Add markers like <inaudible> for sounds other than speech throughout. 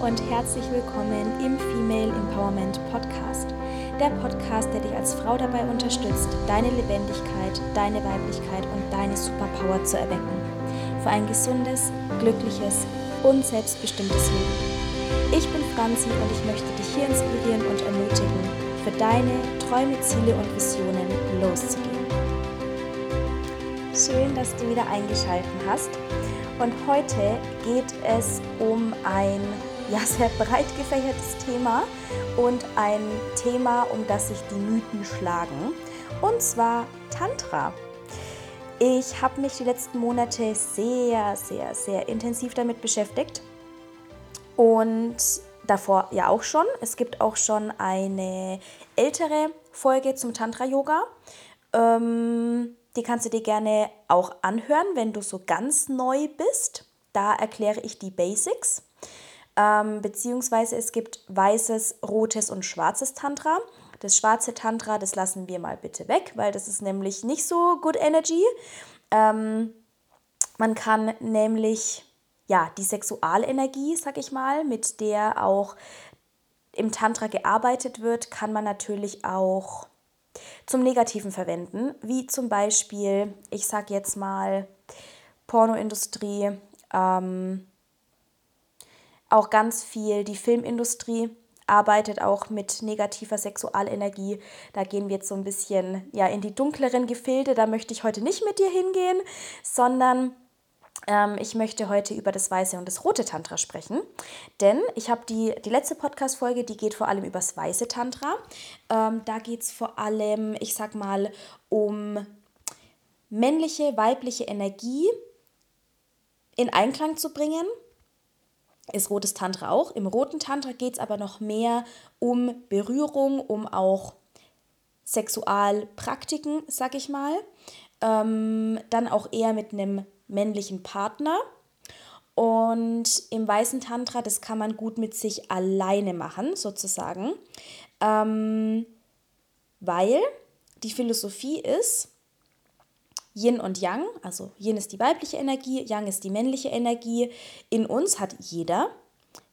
und herzlich willkommen im Female Empowerment Podcast. Der Podcast, der dich als Frau dabei unterstützt, deine Lebendigkeit, deine Weiblichkeit und deine Superpower zu erwecken. Für ein gesundes, glückliches und selbstbestimmtes Leben. Ich bin Franzi und ich möchte dich hier inspirieren und ermutigen, für deine Träume, Ziele und Visionen loszugehen. Schön, dass du wieder eingeschaltet hast. Und heute geht es um ein ja, sehr breit gefächertes Thema und ein Thema, um das sich die Mythen schlagen. Und zwar Tantra. Ich habe mich die letzten Monate sehr, sehr, sehr intensiv damit beschäftigt. Und davor ja auch schon. Es gibt auch schon eine ältere Folge zum Tantra-Yoga. Ähm, die kannst du dir gerne auch anhören, wenn du so ganz neu bist. Da erkläre ich die Basics. Ähm, beziehungsweise es gibt weißes, rotes und schwarzes Tantra. Das schwarze Tantra, das lassen wir mal bitte weg, weil das ist nämlich nicht so good energy. Ähm, man kann nämlich ja die Sexualenergie, sag ich mal, mit der auch im Tantra gearbeitet wird, kann man natürlich auch zum Negativen verwenden, wie zum Beispiel, ich sag jetzt mal, Pornoindustrie, ähm, auch ganz viel die Filmindustrie arbeitet auch mit negativer Sexualenergie. Da gehen wir jetzt so ein bisschen ja, in die dunkleren Gefilde. Da möchte ich heute nicht mit dir hingehen, sondern ähm, ich möchte heute über das weiße und das rote Tantra sprechen, denn ich habe die, die letzte Podcast-Folge, die geht vor allem über das weiße Tantra. Ähm, da geht es vor allem, ich sag mal, um männliche, weibliche Energie in Einklang zu bringen. Ist rotes Tantra auch. Im roten Tantra geht es aber noch mehr um Berührung, um auch Sexualpraktiken, sag ich mal. Ähm, dann auch eher mit einem männlichen Partner. Und im weißen Tantra, das kann man gut mit sich alleine machen, sozusagen. Ähm, weil die Philosophie ist, Yin und Yang, also Yin ist die weibliche Energie, Yang ist die männliche Energie. In uns hat jeder.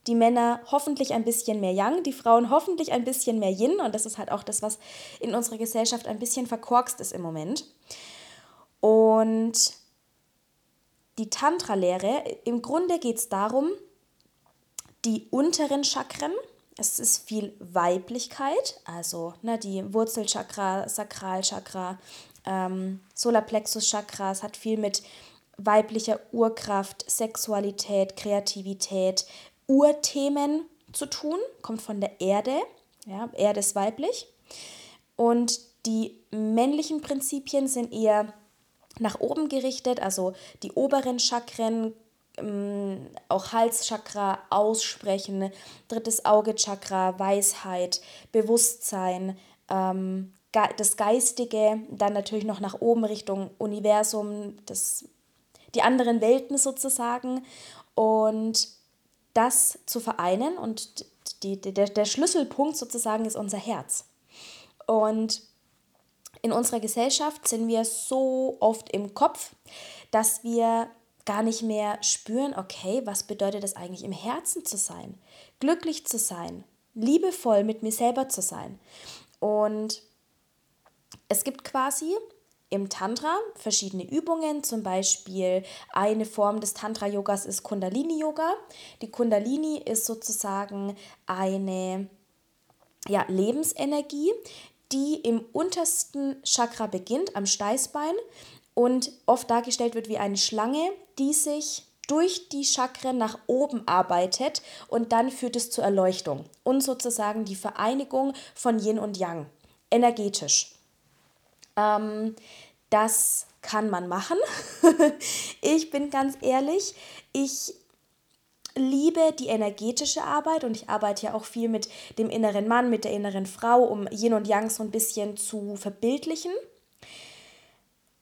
Die Männer hoffentlich ein bisschen mehr Yang, die Frauen hoffentlich ein bisschen mehr Yin. Und das ist halt auch das, was in unserer Gesellschaft ein bisschen verkorkst ist im Moment. Und die Tantra-Lehre, im Grunde geht es darum, die unteren Chakren, es ist viel Weiblichkeit, also ne, die Wurzelchakra, Sakralchakra, ähm, Solarplexus-Chakra, es hat viel mit weiblicher Urkraft, Sexualität, Kreativität, Urthemen zu tun, kommt von der Erde, ja, Erde ist weiblich. Und die männlichen Prinzipien sind eher nach oben gerichtet, also die oberen Chakren, ähm, auch Halschakra aussprechen, drittes Auge-Chakra, Weisheit, Bewusstsein, ähm, das Geistige, dann natürlich noch nach oben Richtung Universum, das, die anderen Welten sozusagen und das zu vereinen und die, der, der Schlüsselpunkt sozusagen ist unser Herz. Und in unserer Gesellschaft sind wir so oft im Kopf, dass wir gar nicht mehr spüren, okay, was bedeutet es eigentlich im Herzen zu sein, glücklich zu sein, liebevoll mit mir selber zu sein. Und es gibt quasi im Tantra verschiedene Übungen, zum Beispiel eine Form des Tantra-Yogas ist Kundalini-Yoga. Die Kundalini ist sozusagen eine ja, Lebensenergie, die im untersten Chakra beginnt, am Steißbein und oft dargestellt wird wie eine Schlange, die sich durch die Chakren nach oben arbeitet und dann führt es zur Erleuchtung und sozusagen die Vereinigung von Yin und Yang, energetisch. Ähm, das kann man machen. <laughs> ich bin ganz ehrlich, ich liebe die energetische Arbeit und ich arbeite ja auch viel mit dem inneren Mann, mit der inneren Frau, um Yin und Yang so ein bisschen zu verbildlichen.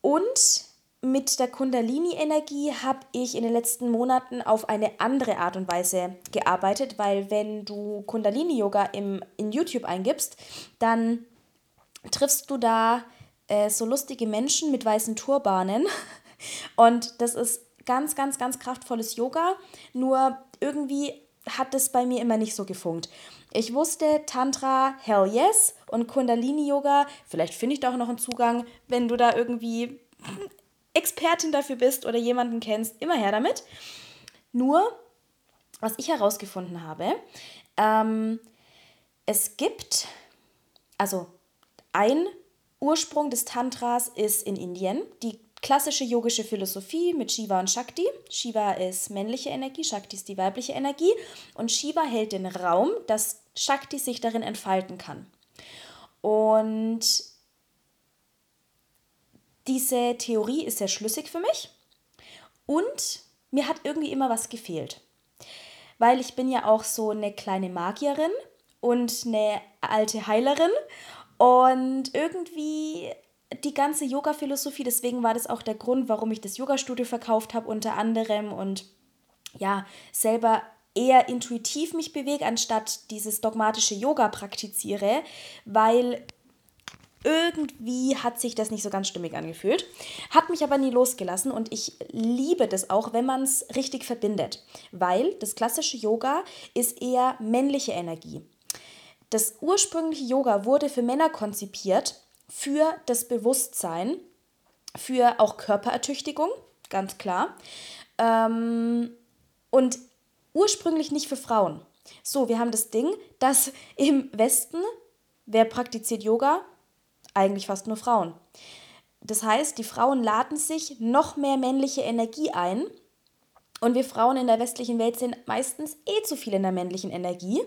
Und mit der Kundalini-Energie habe ich in den letzten Monaten auf eine andere Art und Weise gearbeitet, weil wenn du Kundalini-Yoga in YouTube eingibst, dann triffst du da äh, so lustige Menschen mit weißen Turbanen. <laughs> Und das ist ganz, ganz, ganz kraftvolles Yoga. Nur irgendwie hat es bei mir immer nicht so gefunkt. Ich wusste, Tantra, hell yes. Und Kundalini-Yoga, vielleicht finde ich da auch noch einen Zugang, wenn du da irgendwie <laughs> Expertin dafür bist oder jemanden kennst, immer her damit. Nur, was ich herausgefunden habe, ähm, es gibt, also ein Ursprung des Tantras ist in Indien. Die klassische yogische Philosophie mit Shiva und Shakti. Shiva ist männliche Energie, Shakti ist die weibliche Energie. Und Shiva hält den Raum, dass Shakti sich darin entfalten kann. Und diese Theorie ist sehr schlüssig für mich. Und mir hat irgendwie immer was gefehlt. Weil ich bin ja auch so eine kleine Magierin und eine alte Heilerin. Und irgendwie die ganze Yoga-Philosophie, deswegen war das auch der Grund, warum ich das Yoga-Studio verkauft habe, unter anderem und ja, selber eher intuitiv mich bewege, anstatt dieses dogmatische Yoga praktiziere, weil irgendwie hat sich das nicht so ganz stimmig angefühlt. Hat mich aber nie losgelassen und ich liebe das auch, wenn man es richtig verbindet, weil das klassische Yoga ist eher männliche Energie. Das ursprüngliche Yoga wurde für Männer konzipiert für das Bewusstsein, für auch Körperertüchtigung, ganz klar. Ähm, und ursprünglich nicht für Frauen. So, wir haben das Ding, dass im Westen, wer praktiziert Yoga? Eigentlich fast nur Frauen. Das heißt, die Frauen laden sich noch mehr männliche Energie ein. Und wir Frauen in der westlichen Welt sind meistens eh zu viel in der männlichen Energie.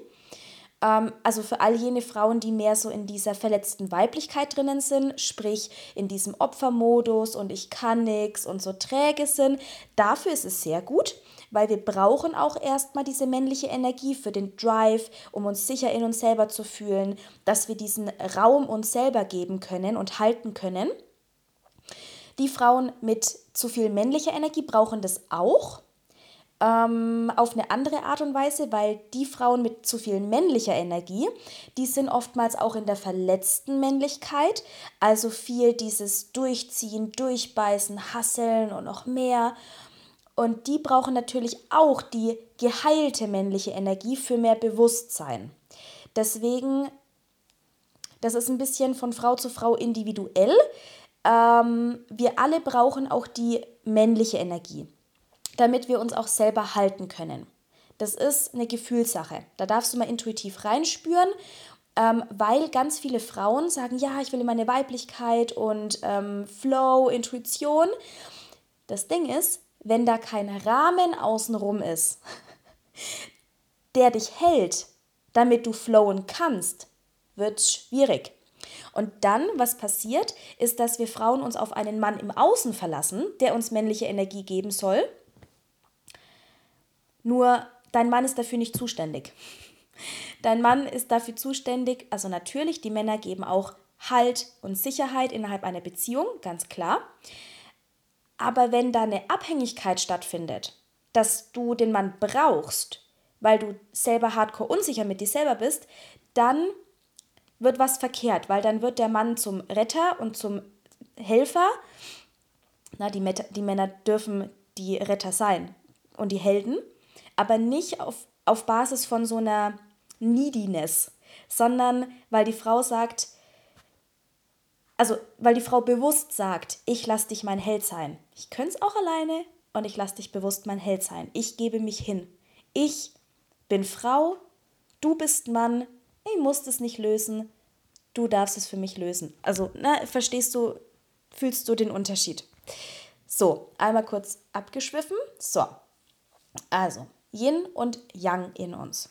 Ähm, also für all jene Frauen, die mehr so in dieser verletzten Weiblichkeit drinnen sind, sprich in diesem Opfermodus und ich kann nichts und so träge sind, dafür ist es sehr gut, weil wir brauchen auch erstmal diese männliche Energie für den Drive, um uns sicher in uns selber zu fühlen, dass wir diesen Raum uns selber geben können und halten können. Die Frauen mit zu viel männlicher Energie brauchen das auch, ähm, auf eine andere Art und Weise, weil die Frauen mit zu viel männlicher Energie, die sind oftmals auch in der verletzten Männlichkeit, also viel dieses Durchziehen, Durchbeißen, Hasseln und noch mehr. Und die brauchen natürlich auch die geheilte männliche Energie für mehr Bewusstsein. Deswegen, das ist ein bisschen von Frau zu Frau individuell. Ähm, wir alle brauchen auch die männliche Energie damit wir uns auch selber halten können. Das ist eine Gefühlssache. Da darfst du mal intuitiv reinspüren, ähm, weil ganz viele Frauen sagen, ja, ich will meine Weiblichkeit und ähm, Flow, Intuition. Das Ding ist, wenn da kein Rahmen außenrum ist, <laughs> der dich hält, damit du flowen kannst, wird es schwierig. Und dann, was passiert, ist, dass wir Frauen uns auf einen Mann im Außen verlassen, der uns männliche Energie geben soll. Nur dein Mann ist dafür nicht zuständig. Dein Mann ist dafür zuständig, also natürlich, die Männer geben auch Halt und Sicherheit innerhalb einer Beziehung, ganz klar. Aber wenn da eine Abhängigkeit stattfindet, dass du den Mann brauchst, weil du selber hardcore unsicher mit dir selber bist, dann wird was verkehrt, weil dann wird der Mann zum Retter und zum Helfer. Na, die, die Männer dürfen die Retter sein und die Helden aber nicht auf, auf Basis von so einer Neediness, sondern weil die Frau sagt, also weil die Frau bewusst sagt, ich lasse dich mein Held sein. Ich könnte es auch alleine und ich lasse dich bewusst mein Held sein. Ich gebe mich hin. Ich bin Frau, du bist Mann, ich muss das nicht lösen, du darfst es für mich lösen. Also, na, verstehst du, fühlst du den Unterschied? So, einmal kurz abgeschwiffen. So, also, Yin und Yang in uns.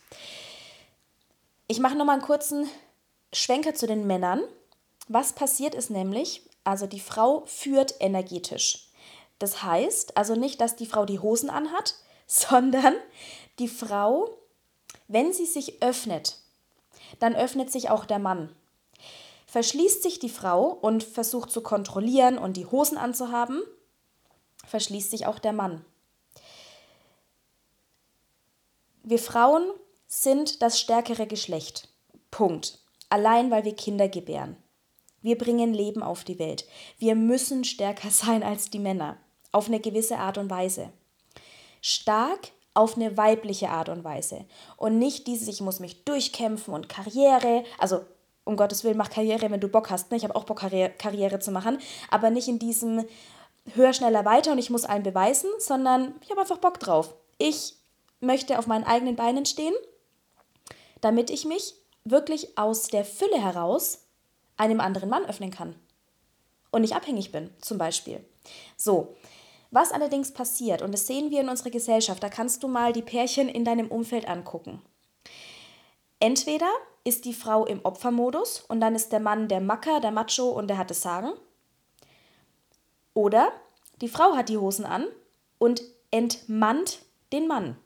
Ich mache nochmal einen kurzen Schwenker zu den Männern. Was passiert ist nämlich, also die Frau führt energetisch. Das heißt also nicht, dass die Frau die Hosen anhat, <laughs> sondern die Frau, wenn sie sich öffnet, dann öffnet sich auch der Mann. Verschließt sich die Frau und versucht zu kontrollieren und die Hosen anzuhaben, verschließt sich auch der Mann. Wir Frauen sind das stärkere Geschlecht. Punkt. Allein weil wir Kinder gebären. Wir bringen Leben auf die Welt. Wir müssen stärker <laughs> sein als die Männer. Auf eine gewisse Art und Weise. Stark auf eine weibliche Art und Weise. Und nicht dieses, ich muss mich durchkämpfen und Karriere, also um Gottes Willen, mach Karriere, wenn du Bock hast. Ne? Ich habe auch Bock, Karriere, Karriere zu machen, aber nicht in diesem höher, schneller, weiter und ich muss allen beweisen, sondern ich habe einfach Bock drauf. Ich möchte auf meinen eigenen Beinen stehen, damit ich mich wirklich aus der Fülle heraus einem anderen Mann öffnen kann und nicht abhängig bin, zum Beispiel. So, was allerdings passiert, und das sehen wir in unserer Gesellschaft, da kannst du mal die Pärchen in deinem Umfeld angucken. Entweder ist die Frau im Opfermodus und dann ist der Mann der Macker, der Macho und der hat das Sagen. Oder die Frau hat die Hosen an und entmannt den Mann.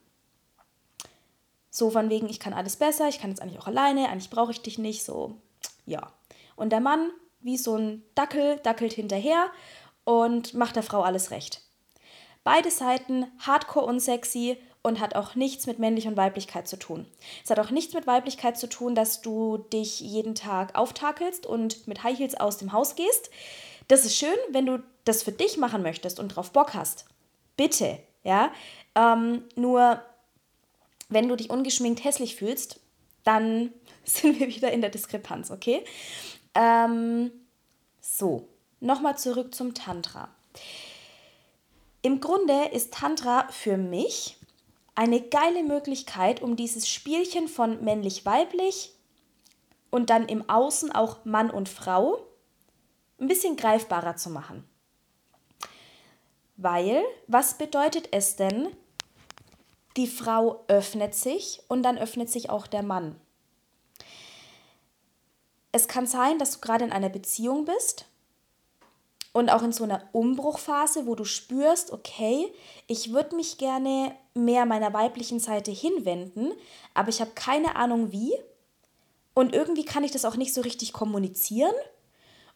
So von wegen, ich kann alles besser, ich kann jetzt eigentlich auch alleine, eigentlich brauche ich dich nicht, so, ja. Und der Mann, wie so ein Dackel, dackelt hinterher und macht der Frau alles recht. Beide Seiten hardcore unsexy und hat auch nichts mit Männlich und Weiblichkeit zu tun. Es hat auch nichts mit Weiblichkeit zu tun, dass du dich jeden Tag auftakelst und mit High Heels aus dem Haus gehst. Das ist schön, wenn du das für dich machen möchtest und drauf Bock hast. Bitte, ja. Ähm, nur wenn du dich ungeschminkt hässlich fühlst, dann <laughs> sind wir wieder in der Diskrepanz, okay? Ähm, so, nochmal zurück zum Tantra. Im Grunde ist Tantra für mich eine geile Möglichkeit, um dieses Spielchen von männlich-weiblich und dann im Außen auch Mann und Frau ein bisschen greifbarer zu machen. Weil, was bedeutet es denn, die Frau öffnet sich und dann öffnet sich auch der Mann? Es kann sein, dass du gerade in einer Beziehung bist und auch in so einer Umbruchphase, wo du spürst, okay, ich würde mich gerne mehr meiner weiblichen Seite hinwenden, aber ich habe keine Ahnung wie. Und irgendwie kann ich das auch nicht so richtig kommunizieren.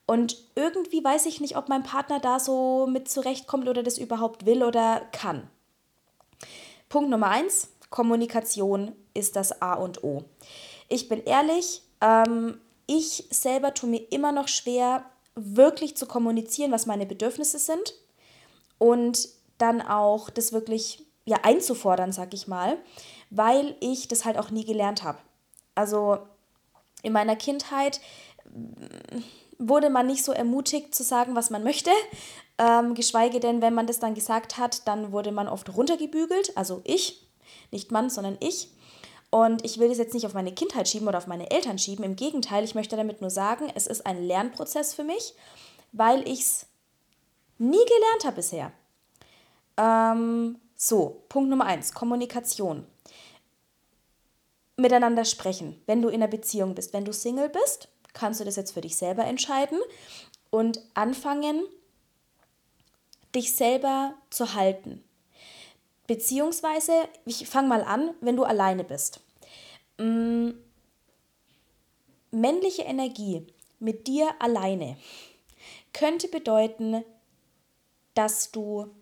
Und irgendwie weiß ich nicht, ob mein Partner da so mit zurechtkommt oder das überhaupt will oder kann. Punkt Nummer eins: Kommunikation ist das A und O. Ich bin ehrlich, ähm, ich selber tue mir immer noch schwer, wirklich zu kommunizieren, was meine Bedürfnisse sind und dann auch das wirklich ja, einzufordern, sag ich mal, weil ich das halt auch nie gelernt habe. Also in meiner Kindheit mm, wurde man nicht so ermutigt zu sagen, was man möchte. Ähm, geschweige denn, wenn man das dann gesagt hat, dann wurde man oft runtergebügelt. Also ich, nicht Mann, sondern ich. Und ich will das jetzt nicht auf meine Kindheit schieben oder auf meine Eltern schieben. Im Gegenteil, ich möchte damit nur sagen, es ist ein Lernprozess für mich, weil ich es nie gelernt habe bisher. Ähm, so, Punkt Nummer eins, Kommunikation. Miteinander sprechen, wenn du in einer Beziehung bist. Wenn du Single bist, kannst du das jetzt für dich selber entscheiden und anfangen, dich selber zu halten. Beziehungsweise, ich fange mal an, wenn du alleine bist. Mm, männliche Energie mit dir alleine könnte bedeuten, dass du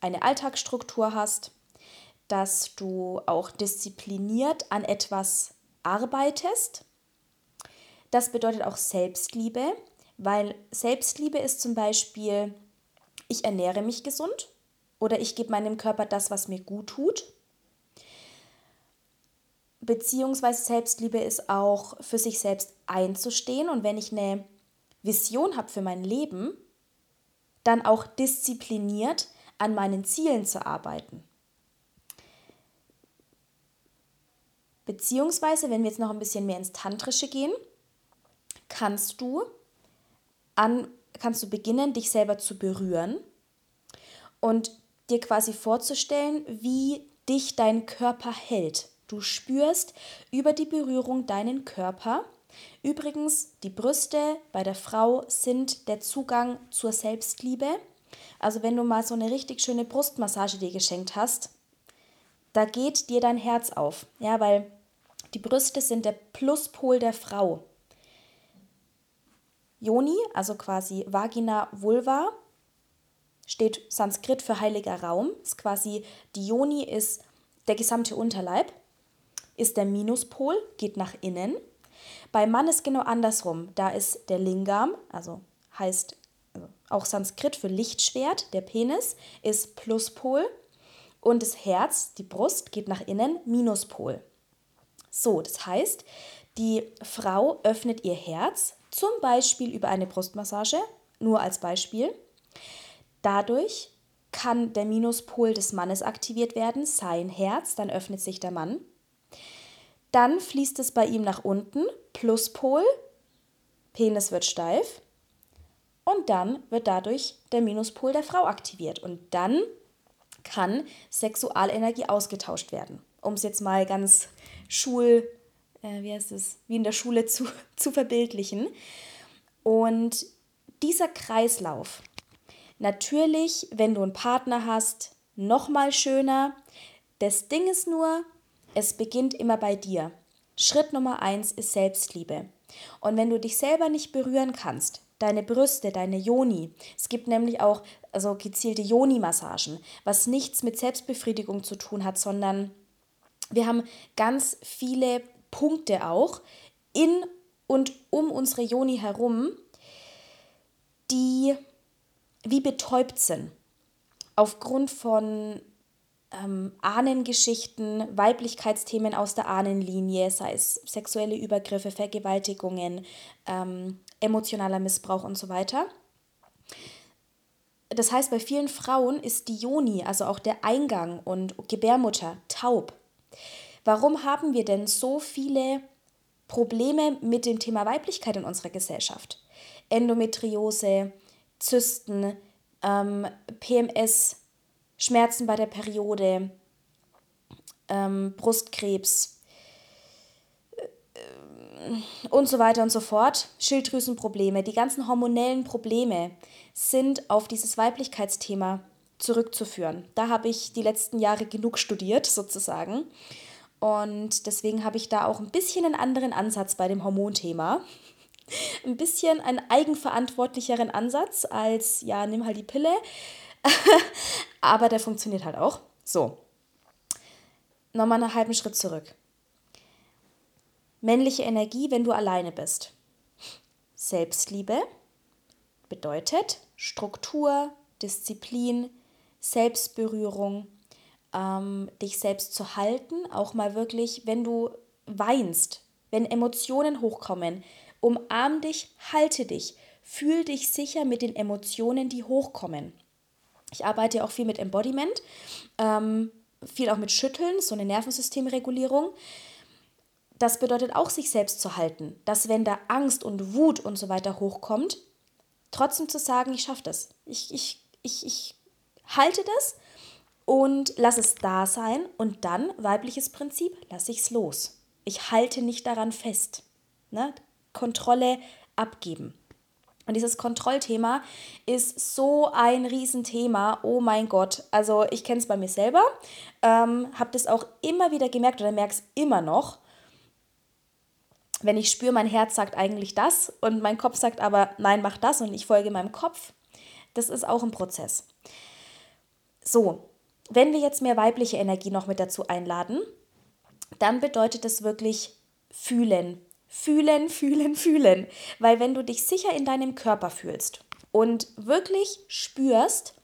eine Alltagsstruktur hast, dass du auch diszipliniert an etwas arbeitest. Das bedeutet auch Selbstliebe, weil Selbstliebe ist zum Beispiel, ich ernähre mich gesund oder ich gebe meinem Körper das, was mir gut tut beziehungsweise Selbstliebe ist auch für sich selbst einzustehen und wenn ich eine Vision habe für mein Leben, dann auch diszipliniert an meinen Zielen zu arbeiten. Beziehungsweise, wenn wir jetzt noch ein bisschen mehr ins Tantrische gehen, kannst du, an, kannst du beginnen, dich selber zu berühren und dir quasi vorzustellen, wie dich dein Körper hält. Du spürst über die Berührung deinen Körper. Übrigens, die Brüste bei der Frau sind der Zugang zur Selbstliebe. Also wenn du mal so eine richtig schöne Brustmassage dir geschenkt hast, da geht dir dein Herz auf. Ja, weil die Brüste sind der Pluspol der Frau. Yoni, also quasi Vagina Vulva, steht Sanskrit für heiliger Raum. Ist quasi die Yoni ist der gesamte Unterleib ist der Minuspol, geht nach innen. Beim Mann ist genau andersrum. Da ist der Lingam, also heißt also auch Sanskrit für Lichtschwert, der Penis ist Pluspol und das Herz, die Brust, geht nach innen, Minuspol. So, das heißt, die Frau öffnet ihr Herz, zum Beispiel über eine Brustmassage, nur als Beispiel. Dadurch kann der Minuspol des Mannes aktiviert werden, sein Herz, dann öffnet sich der Mann. Dann fließt es bei ihm nach unten, Pluspol, Penis wird steif und dann wird dadurch der Minuspol der Frau aktiviert und dann kann Sexualenergie ausgetauscht werden. Um es jetzt mal ganz schul, äh, wie heißt es, wie in der Schule <laughs> zu, zu verbildlichen. Und dieser Kreislauf, natürlich, wenn du einen Partner hast, noch mal schöner. Das Ding ist nur, es beginnt immer bei dir. Schritt Nummer eins ist Selbstliebe. Und wenn du dich selber nicht berühren kannst, deine Brüste, deine Joni. Es gibt nämlich auch also gezielte Joni-Massagen, was nichts mit Selbstbefriedigung zu tun hat, sondern wir haben ganz viele Punkte auch in und um unsere Joni herum, die wie betäubt sind. Aufgrund von ähm, Ahnengeschichten, Weiblichkeitsthemen aus der Ahnenlinie, sei es sexuelle Übergriffe, Vergewaltigungen, ähm, emotionaler Missbrauch und so weiter. Das heißt, bei vielen Frauen ist die Joni, also auch der Eingang und Gebärmutter, taub. Warum haben wir denn so viele Probleme mit dem Thema Weiblichkeit in unserer Gesellschaft? Endometriose, Zysten, ähm, PMS, Schmerzen bei der Periode, ähm, Brustkrebs äh, und so weiter und so fort, Schilddrüsenprobleme, die ganzen hormonellen Probleme sind auf dieses Weiblichkeitsthema zurückzuführen. Da habe ich die letzten Jahre genug studiert, sozusagen. Und deswegen habe ich da auch ein bisschen einen anderen Ansatz bei dem Hormonthema. <laughs> Ein bisschen einen eigenverantwortlicheren Ansatz als, ja, nimm halt die Pille, <laughs> aber der funktioniert halt auch. So. Nochmal einen halben Schritt zurück. Männliche Energie, wenn du alleine bist. Selbstliebe bedeutet Struktur, Disziplin, Selbstberührung, ähm, dich selbst zu halten, auch mal wirklich, wenn du weinst, wenn Emotionen hochkommen, umarm dich, halte dich, fühl dich sicher mit den Emotionen, die hochkommen. Ich arbeite auch viel mit Embodiment, ähm, viel auch mit Schütteln, so eine Nervensystemregulierung. Das bedeutet auch, sich selbst zu halten, dass wenn da Angst und Wut und so weiter hochkommt, trotzdem zu sagen, ich schaffe das. Ich, ich, ich, ich halte das und lass es da sein und dann, weibliches Prinzip, lasse ich es los. Ich halte nicht daran fest. Ne? Kontrolle abgeben. Und dieses Kontrollthema ist so ein Riesenthema. Oh mein Gott. Also ich kenne es bei mir selber, ähm, habe das auch immer wieder gemerkt oder merke es immer noch. Wenn ich spüre, mein Herz sagt eigentlich das und mein Kopf sagt aber, nein, mach das und ich folge meinem Kopf. Das ist auch ein Prozess. So, wenn wir jetzt mehr weibliche Energie noch mit dazu einladen, dann bedeutet das wirklich fühlen, Fühlen, fühlen, fühlen. Weil wenn du dich sicher in deinem Körper fühlst und wirklich spürst,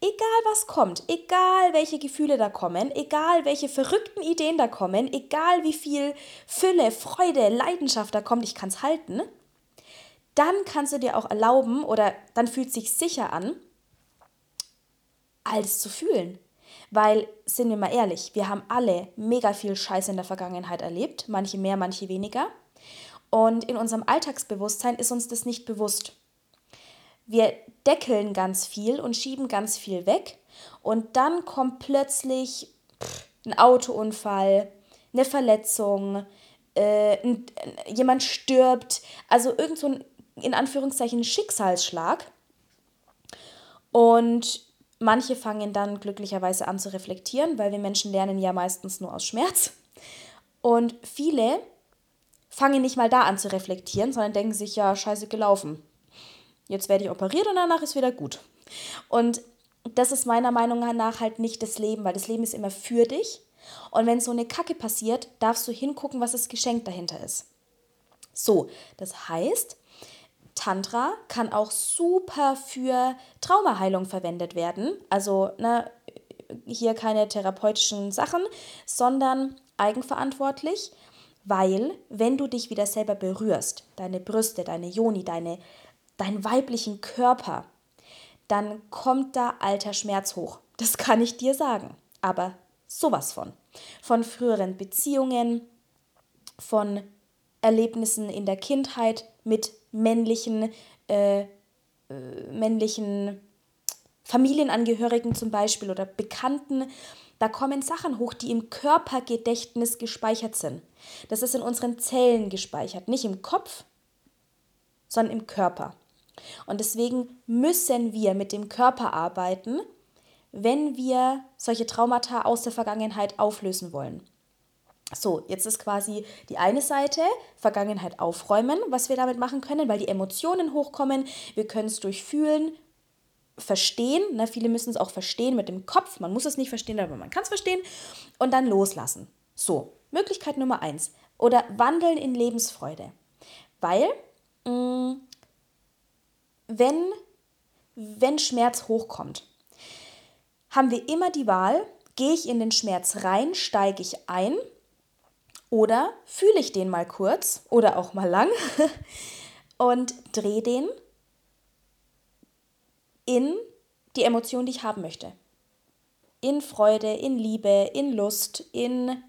egal was kommt, egal welche Gefühle da kommen, egal welche verrückten Ideen da kommen, egal wie viel Fülle, Freude, Leidenschaft da kommt, ich kann es halten, dann kannst du dir auch erlauben oder dann fühlt es sich sicher an, alles zu fühlen. Weil, sind wir mal ehrlich, wir haben alle mega viel Scheiß in der Vergangenheit erlebt, manche mehr, manche weniger. Und in unserem Alltagsbewusstsein ist uns das nicht bewusst. Wir deckeln ganz viel und schieben ganz viel weg und dann kommt plötzlich ein Autounfall, eine Verletzung, äh, ein, jemand stirbt, also irgend so ein in Anführungszeichen Schicksalsschlag. Und manche fangen dann glücklicherweise an zu reflektieren, weil wir Menschen lernen ja meistens nur aus Schmerz. Und viele fangen nicht mal da an zu reflektieren, sondern denken sich, ja, scheiße gelaufen. Jetzt werde ich operiert und danach ist wieder gut. Und das ist meiner Meinung nach halt nicht das Leben, weil das Leben ist immer für dich. Und wenn so eine Kacke passiert, darfst du hingucken, was das Geschenk dahinter ist. So, das heißt, Tantra kann auch super für Traumaheilung verwendet werden. Also, ne, hier keine therapeutischen Sachen, sondern eigenverantwortlich, weil wenn du dich wieder selber berührst, deine Brüste, deine Joni, deine, deinen weiblichen Körper, dann kommt da alter Schmerz hoch. Das kann ich dir sagen. Aber sowas von. Von früheren Beziehungen, von Erlebnissen in der Kindheit mit männlichen, äh, äh, männlichen Familienangehörigen zum Beispiel oder Bekannten. Da kommen Sachen hoch, die im Körpergedächtnis gespeichert sind. Das ist in unseren Zellen gespeichert, nicht im Kopf, sondern im Körper. Und deswegen müssen wir mit dem Körper arbeiten, wenn wir solche Traumata aus der Vergangenheit auflösen wollen. So, jetzt ist quasi die eine Seite Vergangenheit aufräumen, was wir damit machen können, weil die Emotionen hochkommen. Wir können es durch Fühlen verstehen. Ne? Viele müssen es auch verstehen mit dem Kopf. Man muss es nicht verstehen, aber man kann es verstehen. Und dann loslassen. So, Möglichkeit Nummer eins. Oder wandeln in Lebensfreude. Weil, mh, mm, wenn, wenn Schmerz hochkommt, haben wir immer die Wahl, gehe ich in den Schmerz rein, steige ich ein oder fühle ich den mal kurz oder auch mal lang <laughs> und drehe den in die Emotion, die ich haben möchte. In Freude, in Liebe, in Lust, in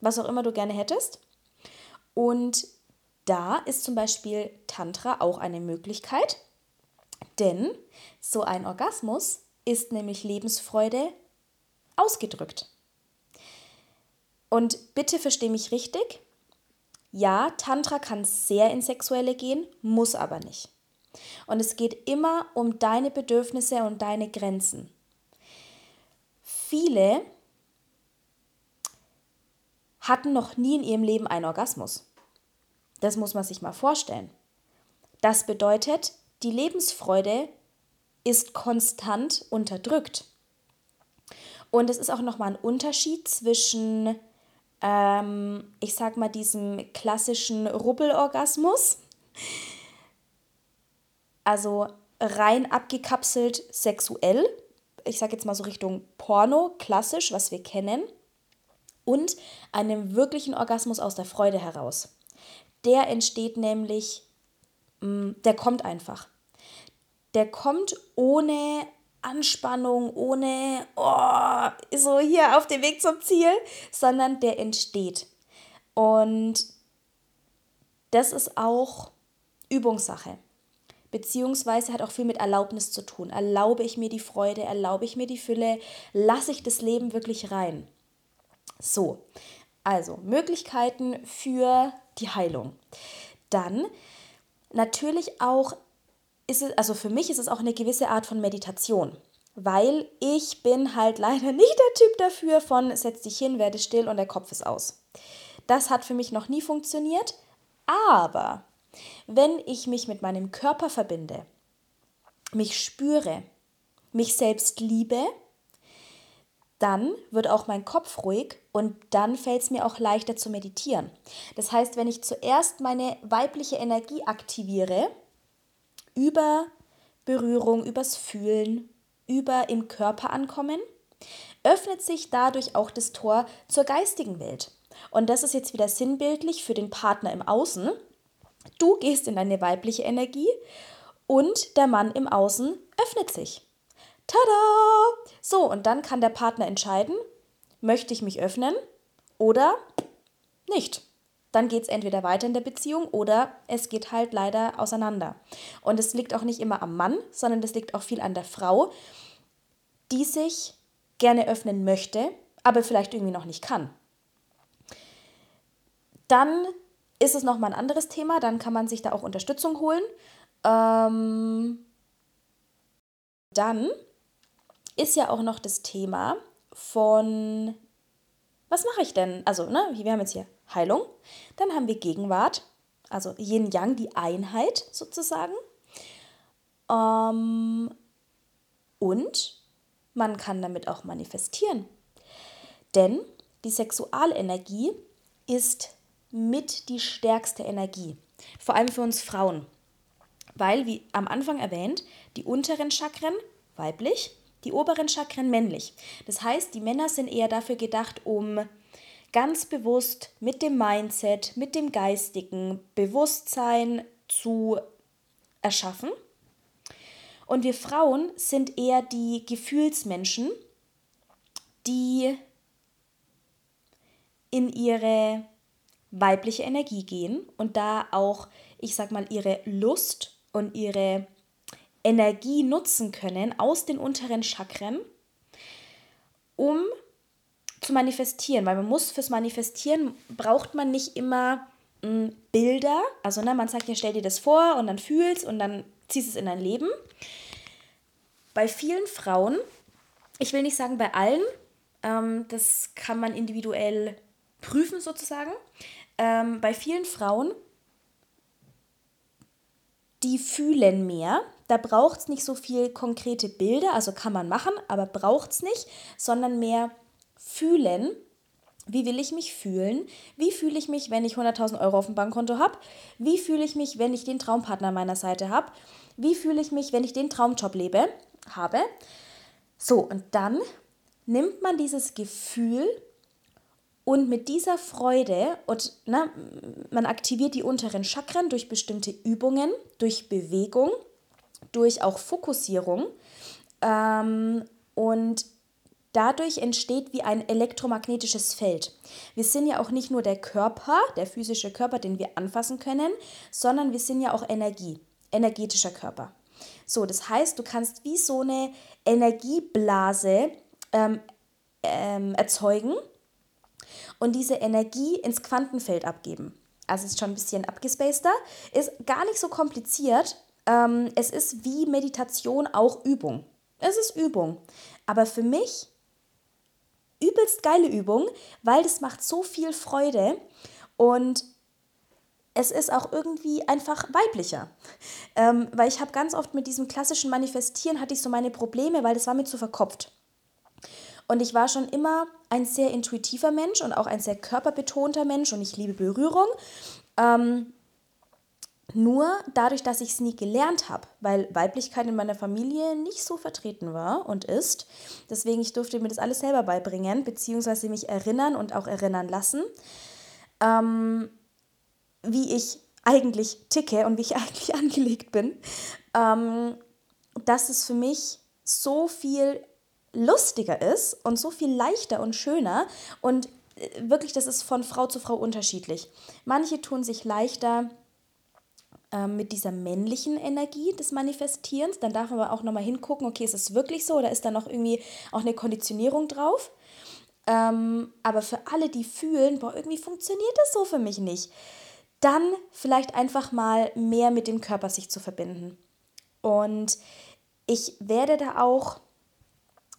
was auch immer du gerne hättest. Und da ist zum Beispiel Tantra auch eine Möglichkeit, denn so ein Orgasmus ist nämlich Lebensfreude ausgedrückt. Und bitte versteh mich richtig. Ja, Tantra kann sehr ins Sexuelle gehen, muss aber nicht. Und es geht immer um deine Bedürfnisse und deine Grenzen. Viele hatten noch nie in ihrem Leben einen Orgasmus. Das muss man sich mal vorstellen. Das bedeutet, die Lebensfreude ist konstant unterdrückt. Und es ist auch nochmal ein Unterschied zwischen, ähm, ich sag mal, diesem klassischen Rubbelorgasmus, also rein abgekapselt sexuell, ich sag jetzt mal so Richtung Porno, klassisch, was wir kennen, und einem wirklichen Orgasmus aus der Freude heraus. Der entsteht nämlich, mm, der kommt einfach. Der kommt ohne Anspannung, ohne oh, so hier auf dem Weg zum Ziel, sondern der entsteht. Und das ist auch Übungssache. Beziehungsweise hat auch viel mit Erlaubnis zu tun. Erlaube ich mir die Freude, erlaube ich mir die Fülle, lasse ich das Leben wirklich rein. So, also Möglichkeiten für die Heilung. Dann natürlich auch ist es, also für mich ist es auch eine gewisse Art von Meditation. Weil ich bin halt <laughs> leider nicht der Typ dafür von setz dich hin, werde still und der Kopf ist aus. Das hat für mich noch nie funktioniert. Aber wenn ich mich mit meinem Körper verbinde, mich spüre, mich selbst liebe, dann wird auch mein Kopf ruhig und dann fällt es mir auch leichter zu meditieren. Das heißt, wenn ich zuerst meine weibliche Energie aktiviere, über Berührung, übers Fühlen, über im Körper ankommen, öffnet sich dadurch auch das Tor zur geistigen Welt. Und das ist jetzt wieder sinnbildlich für den Partner im Außen. Du gehst in deine weibliche Energie und der Mann im Außen öffnet sich. Tada! So, und dann kann der Partner entscheiden, möchte ich mich öffnen oder nicht dann geht es entweder weiter in der Beziehung oder es geht halt leider auseinander. Und es liegt auch nicht immer am Mann, sondern es liegt auch viel an der Frau, die sich gerne öffnen möchte, aber vielleicht irgendwie noch nicht kann. Dann ist es nochmal ein anderes Thema, dann kann man sich da auch Unterstützung holen. Ähm, dann ist ja auch noch das Thema von, was mache ich denn? Also, ne, wir haben jetzt hier Heilung. Dann haben wir Gegenwart, also Yin-Yang, die Einheit sozusagen. Ähm, und man kann damit auch manifestieren. Denn die Sexualenergie ist mit die stärkste Energie. Vor allem für uns Frauen. Weil, wie am Anfang erwähnt, die unteren Chakren, weiblich, Die oberen Chakren männlich. Das heißt, die Männer sind eher dafür gedacht, um ganz bewusst mit dem Mindset, mit dem geistigen Bewusstsein zu erschaffen. Und wir Frauen sind eher die Gefühlsmenschen, die in ihre weibliche Energie gehen und da auch, ich sag mal, ihre Lust und ihre Energie nutzen können aus den unteren Chakren, um zu manifestieren, weil man muss fürs Manifestieren braucht man nicht immer m, hm, Bilder, also ne, man sagt ja, stell dir das vor und dann fühlst und dann ziehst es in dein Leben. Bei vielen Frauen, ich will nicht sagen bei allen, ähm, das kann man individuell prüfen sozusagen, ähm, bei vielen Frauen, die fühlen mehr, da braucht es nicht so viel konkrete Bilder, also kann man machen, aber braucht es nicht, sondern mehr fühlen. Wie will ich mich fühlen? Wie fühle ich mich, wenn ich 100.000 Euro auf dem Bankkonto habe? Wie fühle ich mich, wenn ich den Traumpartner an meiner Seite habe? Wie fühle ich mich, wenn ich den Traumjob lebe, habe? So, und dann nimmt man dieses Gefühl und mit dieser Freude und na, man aktiviert die unteren Chakren durch bestimmte Übungen, durch Bewegung, durch auch Fokussierung. Ähm, und Dadurch entsteht wie ein elektromagnetisches Feld. Wir sind ja auch nicht nur der Körper, der physische Körper, den wir anfassen können, sondern wir sind ja auch Energie, energetischer Körper. So, das heißt, du kannst wie so eine Energieblase ähm, ähm, erzeugen und diese Energie ins Quantenfeld abgeben. Also ist schon ein bisschen abgespaceter, ist gar nicht so kompliziert. Ähm, es ist wie Meditation auch Übung. Es ist Übung. Aber für mich übelst geile Übung, weil das macht so viel Freude und es ist auch irgendwie einfach weiblicher. Ähm, weil ich habe ganz oft mit diesem klassischen Manifestieren hatte ich so meine Probleme, weil das war mir zu verkopft. Und ich war schon immer ein sehr intuitiver Mensch und auch ein sehr körperbetonter Mensch und ich liebe Berührung. Ähm, nur dadurch, dass ich es nie gelernt habe, weil Weiblichkeit in meiner Familie nicht so vertreten war und ist. Deswegen, ich durfte mir das alles selber beibringen, beziehungsweise mich erinnern und auch erinnern lassen, ähm, wie ich eigentlich ticke und wie ich <laughs> eigentlich angelegt bin. Ähm, dass es für mich so viel lustiger ist und so viel leichter und schöner und äh, wirklich, das ist von Frau zu Frau unterschiedlich. Manche tun sich leichter ähm, mit dieser männlichen Energie des Manifestierens. Dann darf man aber auch nochmal hingucken, okay, ist es wirklich so oder ist da noch irgendwie auch eine Konditionierung drauf? Ähm, aber für alle, die fühlen, boah, irgendwie funktioniert das so für mich nicht, dann vielleicht einfach mal mehr mit dem Körper sich zu verbinden. Und ich werde da auch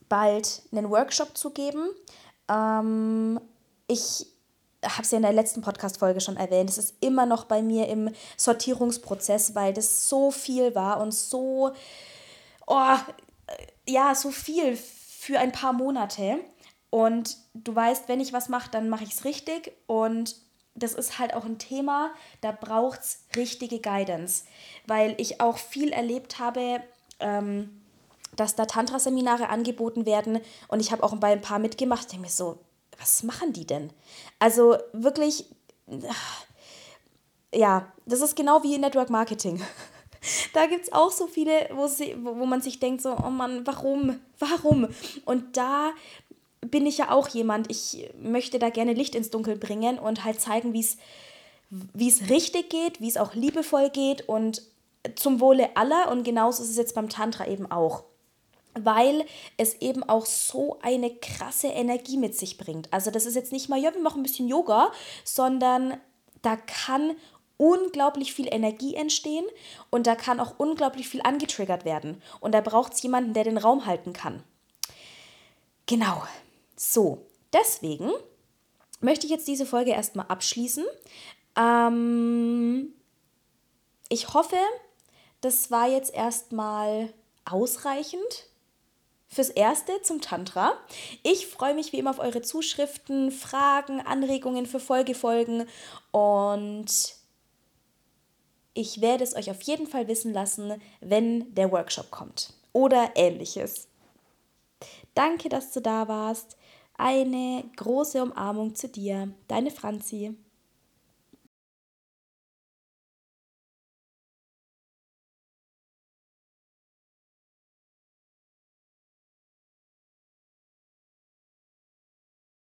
bald einen Workshop zu geben. Ähm, ich habe es ja in der letzten Podcast-Folge schon erwähnt, es ist immer noch bei mir im Sortierungsprozess, weil das so viel war und so, oh, ja, so viel für ein paar Monate. Und du weißt, wenn ich was mache, dann mache ich es richtig. Und das ist halt auch ein Thema, da braucht es richtige Guidance, weil ich auch viel erlebt habe, ähm, dass da Tantra-Seminare angeboten werden und ich habe auch bei ein paar mitgemacht. Denke mir so, was machen die denn? Also wirklich, ja, das ist genau wie Network Marketing. <laughs> Da gibt es auch so viele, wo, sie, wo man sich denkt, so, oh Mann, warum? Warum? Und da bin ich ja auch jemand, ich möchte da gerne Licht ins Dunkel bringen und halt zeigen, wie es richtig geht, wie es auch liebevoll geht und zum Wohle aller. Und genauso ist es jetzt beim Tantra eben auch weil es eben auch so eine krasse Energie mit sich bringt. Also das ist jetzt nicht mal, ja, wir machen ein bisschen Yoga, sondern da kann unglaublich viel Energie entstehen und da kann auch unglaublich viel angetriggert werden. Und da braucht es jemanden, der den Raum halten kann. Genau. So, deswegen möchte ich jetzt diese Folge erstmal abschließen. Ähm, ich hoffe, das war jetzt erstmal ausreichend fürs Erste zum Tantra. Ich freue mich wie immer auf eure Zuschriften, Fragen, Anregungen für Folgefolgen und ich werde es euch auf jeden Fall wissen lassen, wenn der Workshop kommt oder ähnliches. Danke, dass du da warst. Eine große Umarmung zu dir, deine Franzi.